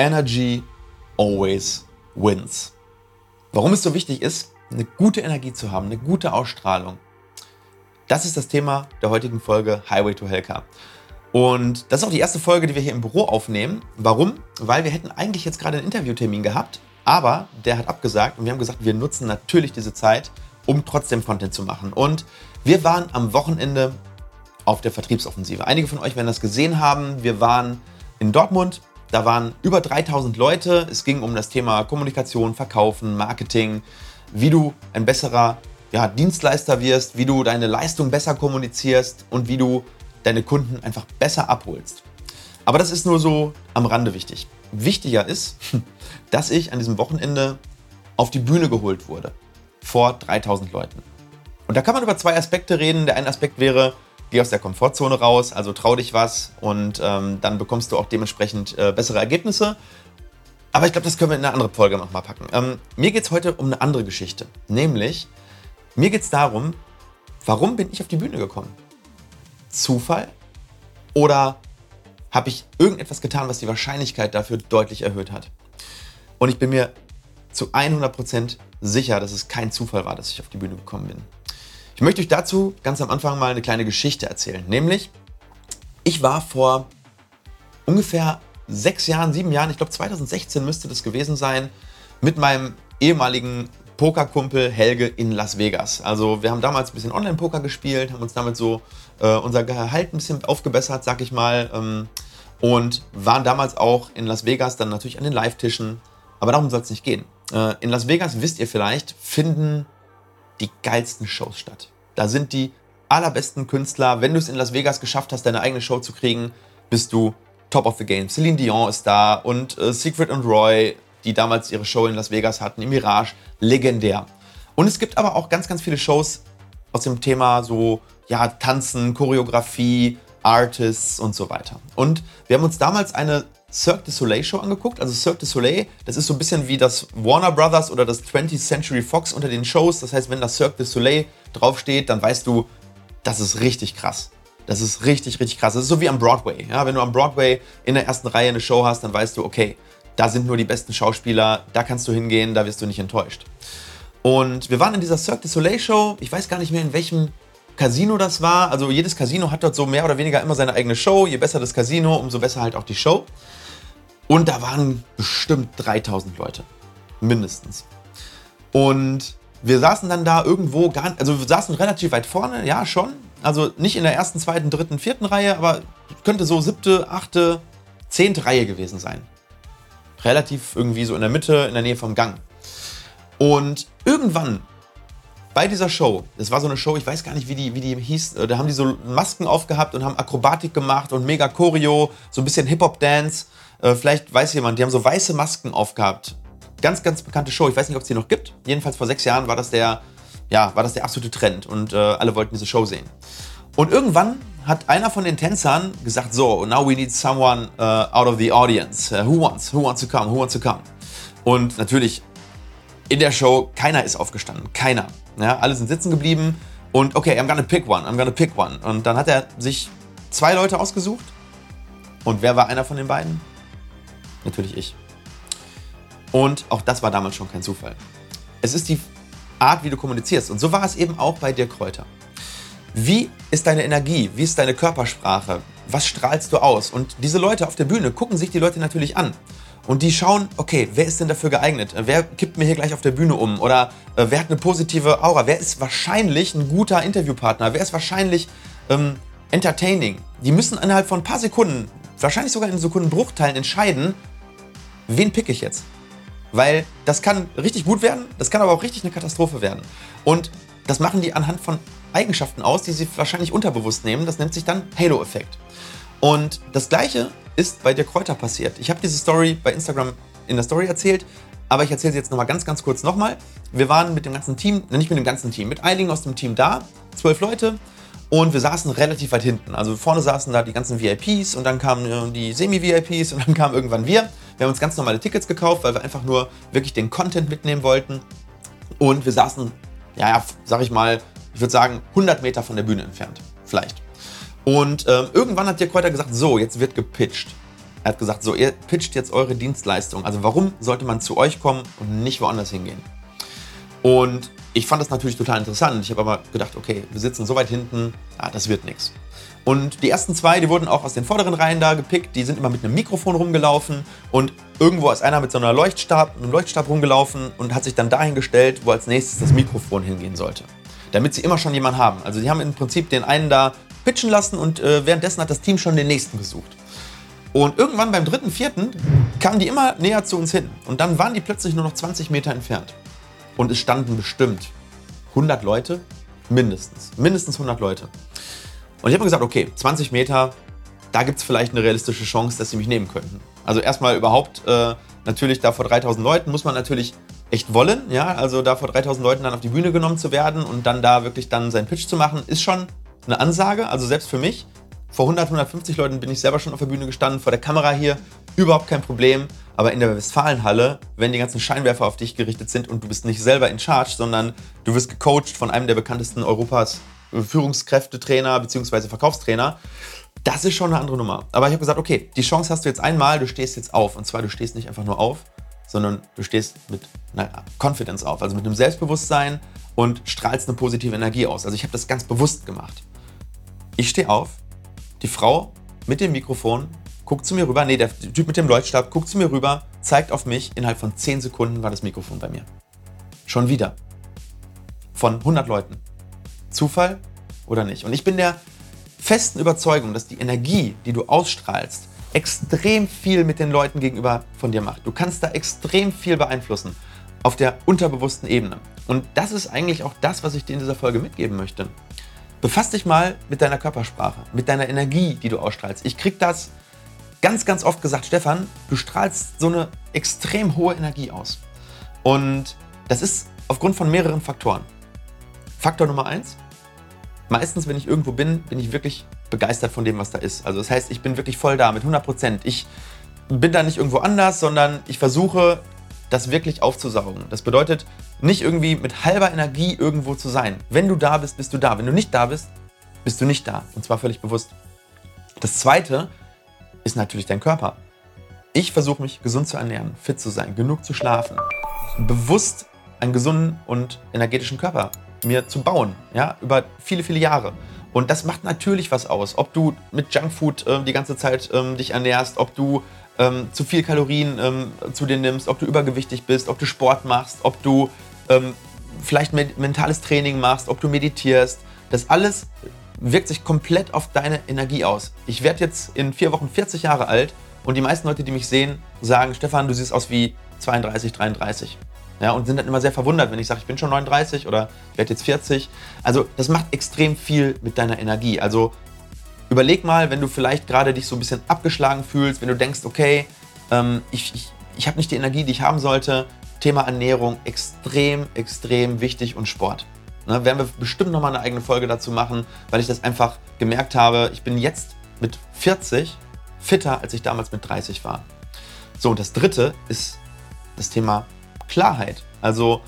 Energy always wins. Warum es so wichtig ist, eine gute Energie zu haben, eine gute Ausstrahlung. Das ist das Thema der heutigen Folge Highway to Hellcar. Und das ist auch die erste Folge, die wir hier im Büro aufnehmen. Warum? Weil wir hätten eigentlich jetzt gerade einen Interviewtermin gehabt, aber der hat abgesagt und wir haben gesagt, wir nutzen natürlich diese Zeit, um trotzdem Content zu machen. Und wir waren am Wochenende auf der Vertriebsoffensive. Einige von euch werden das gesehen haben. Wir waren in Dortmund. Da waren über 3000 Leute. Es ging um das Thema Kommunikation, Verkaufen, Marketing, wie du ein besserer ja, Dienstleister wirst, wie du deine Leistung besser kommunizierst und wie du deine Kunden einfach besser abholst. Aber das ist nur so am Rande wichtig. Wichtiger ist, dass ich an diesem Wochenende auf die Bühne geholt wurde. Vor 3000 Leuten. Und da kann man über zwei Aspekte reden. Der eine Aspekt wäre, geh aus der Komfortzone raus, also trau dich was und ähm, dann bekommst du auch dementsprechend äh, bessere Ergebnisse. Aber ich glaube, das können wir in eine andere Folge nochmal packen. Ähm, mir geht es heute um eine andere Geschichte. Nämlich, mir geht es darum, warum bin ich auf die Bühne gekommen? Zufall? Oder habe ich irgendetwas getan, was die Wahrscheinlichkeit dafür deutlich erhöht hat? Und ich bin mir zu 100% sicher, dass es kein Zufall war, dass ich auf die Bühne gekommen bin. Ich möchte euch dazu ganz am Anfang mal eine kleine Geschichte erzählen. Nämlich, ich war vor ungefähr sechs Jahren, sieben Jahren, ich glaube 2016 müsste das gewesen sein, mit meinem ehemaligen Pokerkumpel Helge in Las Vegas. Also wir haben damals ein bisschen Online-Poker gespielt, haben uns damit so äh, unser Gehalt ein bisschen aufgebessert, sag ich mal. Ähm, und waren damals auch in Las Vegas dann natürlich an den Live-Tischen. Aber darum soll es nicht gehen. Äh, in Las Vegas, wisst ihr vielleicht, finden die geilsten Shows statt. Da sind die allerbesten Künstler. Wenn du es in Las Vegas geschafft hast, deine eigene Show zu kriegen, bist du top of the game. Celine Dion ist da und äh, Secret und Roy, die damals ihre Show in Las Vegas hatten, im Mirage, legendär. Und es gibt aber auch ganz, ganz viele Shows aus dem Thema so, ja, Tanzen, Choreografie, Artists und so weiter. Und wir haben uns damals eine Cirque du Soleil Show angeguckt. Also Cirque du Soleil, das ist so ein bisschen wie das Warner Brothers oder das 20th Century Fox unter den Shows. Das heißt, wenn da Cirque du Soleil draufsteht, dann weißt du, das ist richtig krass. Das ist richtig, richtig krass. Das ist so wie am Broadway. Ja, wenn du am Broadway in der ersten Reihe eine Show hast, dann weißt du, okay, da sind nur die besten Schauspieler, da kannst du hingehen, da wirst du nicht enttäuscht. Und wir waren in dieser Cirque du Soleil Show, ich weiß gar nicht mehr in welchem Casino das war. Also jedes Casino hat dort so mehr oder weniger immer seine eigene Show. Je besser das Casino, umso besser halt auch die Show. Und da waren bestimmt 3000 Leute. Mindestens. Und wir saßen dann da irgendwo, gar, also wir saßen relativ weit vorne, ja schon. Also nicht in der ersten, zweiten, dritten, vierten Reihe, aber könnte so siebte, achte, zehnte Reihe gewesen sein relativ irgendwie so in der Mitte, in der Nähe vom Gang. Und irgendwann bei dieser Show, das war so eine Show, ich weiß gar nicht, wie die, wie die hieß, äh, da haben die so Masken aufgehabt und haben Akrobatik gemacht und mega Choreo, so ein bisschen Hip-Hop-Dance. Äh, vielleicht weiß jemand, die haben so weiße Masken aufgehabt. Ganz, ganz bekannte Show. Ich weiß nicht, ob es die noch gibt. Jedenfalls vor sechs Jahren war das der, ja, war das der absolute Trend und äh, alle wollten diese Show sehen. Und irgendwann hat einer von den Tänzern gesagt, so, now we need someone uh, out of the audience. Uh, who wants? Who wants to come? Who wants to come? Und natürlich in der Show, keiner ist aufgestanden. Keiner. Ja, alle sind sitzen geblieben und okay, I'm gonna pick one, I'm gonna pick one. Und dann hat er sich zwei Leute ausgesucht. Und wer war einer von den beiden? Natürlich ich. Und auch das war damals schon kein Zufall. Es ist die Art, wie du kommunizierst. Und so war es eben auch bei dir Kräuter. Wie ist deine Energie? Wie ist deine Körpersprache? Was strahlst du aus? Und diese Leute auf der Bühne gucken sich die Leute natürlich an. Und die schauen, okay, wer ist denn dafür geeignet? Wer kippt mir hier gleich auf der Bühne um? Oder äh, wer hat eine positive Aura? Wer ist wahrscheinlich ein guter Interviewpartner? Wer ist wahrscheinlich ähm, entertaining? Die müssen innerhalb von ein paar Sekunden, wahrscheinlich sogar in Sekundenbruchteilen entscheiden, wen pick ich jetzt? Weil das kann richtig gut werden, das kann aber auch richtig eine Katastrophe werden. Und das machen die anhand von Eigenschaften aus, die sie wahrscheinlich unterbewusst nehmen. Das nennt sich dann Halo-Effekt. Und das gleiche ist bei der Kräuter passiert. Ich habe diese Story bei Instagram in der Story erzählt, aber ich erzähle sie jetzt nochmal ganz, ganz kurz nochmal. Wir waren mit dem ganzen Team, nicht mit dem ganzen Team, mit einigen aus dem Team da, zwölf Leute, und wir saßen relativ weit hinten. Also vorne saßen da die ganzen VIPs und dann kamen äh, die Semi-VIPs und dann kamen irgendwann wir. Wir haben uns ganz normale Tickets gekauft, weil wir einfach nur wirklich den Content mitnehmen wollten. Und wir saßen, ja, sag ich mal, ich würde sagen, 100 Meter von der Bühne entfernt. Vielleicht. Und ähm, irgendwann hat Dirk Kräuter gesagt, so, jetzt wird gepitcht. Er hat gesagt, so, ihr pitcht jetzt eure Dienstleistung. Also warum sollte man zu euch kommen und nicht woanders hingehen? Und ich fand das natürlich total interessant. Ich habe aber gedacht, okay, wir sitzen so weit hinten, ah, das wird nichts. Und die ersten zwei, die wurden auch aus den vorderen Reihen da gepickt. Die sind immer mit einem Mikrofon rumgelaufen und irgendwo ist einer mit so einer Leuchtstab, einem Leuchtstab rumgelaufen und hat sich dann dahin gestellt, wo als nächstes das Mikrofon hingehen sollte. Damit sie immer schon jemanden haben. Also sie haben im Prinzip den einen da pitchen lassen und äh, währenddessen hat das Team schon den nächsten gesucht. Und irgendwann beim dritten, vierten kamen die immer näher zu uns hin. Und dann waren die plötzlich nur noch 20 Meter entfernt. Und es standen bestimmt 100 Leute, mindestens. Mindestens 100 Leute. Und ich habe mir gesagt, okay, 20 Meter, da gibt es vielleicht eine realistische Chance, dass sie mich nehmen könnten. Also erstmal überhaupt, äh, natürlich da vor 3000 Leuten muss man natürlich echt wollen, ja, also da vor 3000 Leuten dann auf die Bühne genommen zu werden und dann da wirklich dann seinen Pitch zu machen, ist schon eine Ansage, also selbst für mich. Vor 100, 150 Leuten bin ich selber schon auf der Bühne gestanden, vor der Kamera hier, überhaupt kein Problem. Aber in der Westfalenhalle, wenn die ganzen Scheinwerfer auf dich gerichtet sind und du bist nicht selber in Charge, sondern du wirst gecoacht von einem der bekanntesten Europas Führungskräftetrainer bzw. Verkaufstrainer. Das ist schon eine andere Nummer. Aber ich habe gesagt, okay, die Chance hast du jetzt einmal, du stehst jetzt auf. Und zwar, du stehst nicht einfach nur auf, sondern du stehst mit einer Confidence auf, also mit einem Selbstbewusstsein und strahlst eine positive Energie aus. Also ich habe das ganz bewusst gemacht. Ich stehe auf, die Frau mit dem Mikrofon guckt zu mir rüber, nee, der Typ mit dem Leuchtstab guckt zu mir rüber, zeigt auf mich, innerhalb von 10 Sekunden war das Mikrofon bei mir. Schon wieder. Von 100 Leuten. Zufall oder nicht? Und ich bin der festen Überzeugung, dass die Energie, die du ausstrahlst, extrem viel mit den Leuten gegenüber von dir macht. Du kannst da extrem viel beeinflussen auf der unterbewussten Ebene. Und das ist eigentlich auch das, was ich dir in dieser Folge mitgeben möchte. Befass dich mal mit deiner Körpersprache, mit deiner Energie, die du ausstrahlst. Ich krieg das ganz, ganz oft gesagt, Stefan, du strahlst so eine extrem hohe Energie aus. Und das ist aufgrund von mehreren Faktoren. Faktor Nummer eins, meistens, wenn ich irgendwo bin, bin ich wirklich begeistert von dem, was da ist. Also das heißt, ich bin wirklich voll da mit 100 Prozent. Ich bin da nicht irgendwo anders, sondern ich versuche, das wirklich aufzusaugen. Das bedeutet, nicht irgendwie mit halber Energie irgendwo zu sein. Wenn du da bist, bist du da. Wenn du nicht da bist, bist du nicht da. Und zwar völlig bewusst. Das zweite ist natürlich dein Körper. Ich versuche mich gesund zu ernähren, fit zu sein, genug zu schlafen, bewusst einen gesunden und energetischen Körper mir zu bauen, ja, über viele, viele Jahre. Und das macht natürlich was aus, ob du mit Junkfood äh, die ganze Zeit ähm, dich ernährst, ob du ähm, zu viel Kalorien ähm, zu dir nimmst, ob du übergewichtig bist, ob du Sport machst, ob du ähm, vielleicht mentales Training machst, ob du meditierst. Das alles wirkt sich komplett auf deine Energie aus. Ich werde jetzt in vier Wochen 40 Jahre alt und die meisten Leute, die mich sehen, sagen, Stefan, du siehst aus wie 32, 33. Ja, und sind dann immer sehr verwundert, wenn ich sage, ich bin schon 39 oder ich werde jetzt 40. Also das macht extrem viel mit deiner Energie. Also überleg mal, wenn du vielleicht gerade dich so ein bisschen abgeschlagen fühlst, wenn du denkst, okay, ähm, ich, ich, ich habe nicht die Energie, die ich haben sollte. Thema Ernährung extrem, extrem wichtig und Sport. Ne, werden wir bestimmt nochmal eine eigene Folge dazu machen, weil ich das einfach gemerkt habe. Ich bin jetzt mit 40 fitter, als ich damals mit 30 war. So, und das dritte ist das Thema Klarheit. Also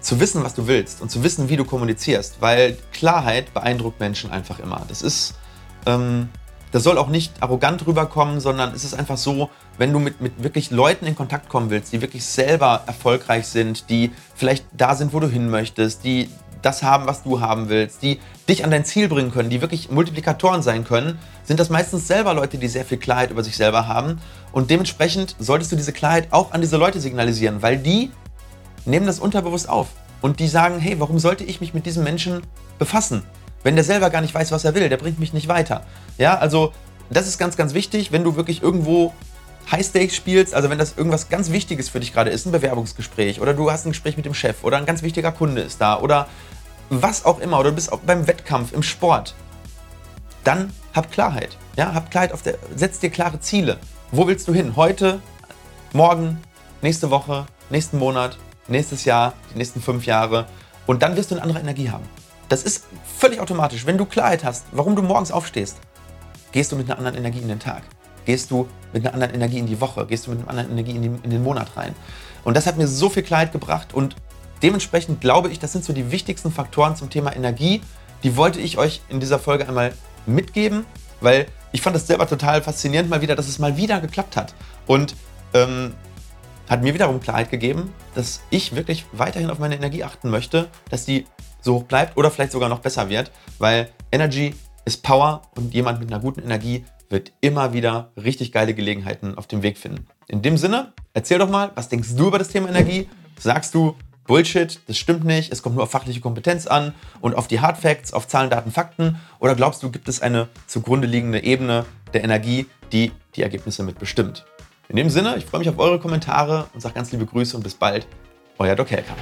zu wissen, was du willst und zu wissen, wie du kommunizierst, weil Klarheit beeindruckt Menschen einfach immer. Das ist, ähm, das soll auch nicht arrogant rüberkommen, sondern es ist einfach so, wenn du mit, mit wirklich Leuten in Kontakt kommen willst, die wirklich selber erfolgreich sind, die vielleicht da sind, wo du hin möchtest, die das haben, was du haben willst, die dich an dein Ziel bringen können, die wirklich Multiplikatoren sein können, sind das meistens selber Leute, die sehr viel Klarheit über sich selber haben. Und dementsprechend solltest du diese Klarheit auch an diese Leute signalisieren, weil die nehmen das unterbewusst auf. Und die sagen, hey, warum sollte ich mich mit diesem Menschen befassen? Wenn der selber gar nicht weiß, was er will, der bringt mich nicht weiter. Ja, also das ist ganz, ganz wichtig, wenn du wirklich irgendwo High Stakes spielst, also wenn das irgendwas ganz Wichtiges für dich gerade ist, ein Bewerbungsgespräch oder du hast ein Gespräch mit dem Chef oder ein ganz wichtiger Kunde ist da oder was auch immer, oder du bist auch beim Wettkampf, im Sport, dann hab Klarheit. Ja, hab Klarheit auf der, setz dir klare Ziele. Wo willst du hin? Heute, morgen, nächste Woche, nächsten Monat, nächstes Jahr, die nächsten fünf Jahre. Und dann wirst du eine andere Energie haben. Das ist völlig automatisch. Wenn du Klarheit hast, warum du morgens aufstehst, gehst du mit einer anderen Energie in den Tag. Gehst du mit einer anderen Energie in die Woche. Gehst du mit einer anderen Energie in, die, in den Monat rein. Und das hat mir so viel Klarheit gebracht. Und Dementsprechend glaube ich, das sind so die wichtigsten Faktoren zum Thema Energie. Die wollte ich euch in dieser Folge einmal mitgeben, weil ich fand das selber total faszinierend mal wieder, dass es mal wieder geklappt hat. Und ähm, hat mir wiederum Klarheit gegeben, dass ich wirklich weiterhin auf meine Energie achten möchte, dass die so hoch bleibt oder vielleicht sogar noch besser wird, weil Energy ist Power und jemand mit einer guten Energie wird immer wieder richtig geile Gelegenheiten auf dem Weg finden. In dem Sinne, erzähl doch mal, was denkst du über das Thema Energie? Sagst du, Bullshit, das stimmt nicht, es kommt nur auf fachliche Kompetenz an und auf die Hard Facts, auf Zahlen, Daten, Fakten? Oder glaubst du, gibt es eine zugrunde liegende Ebene der Energie, die die Ergebnisse mitbestimmt? In dem Sinne, ich freue mich auf eure Kommentare und sage ganz liebe Grüße und bis bald, euer Doc Helker.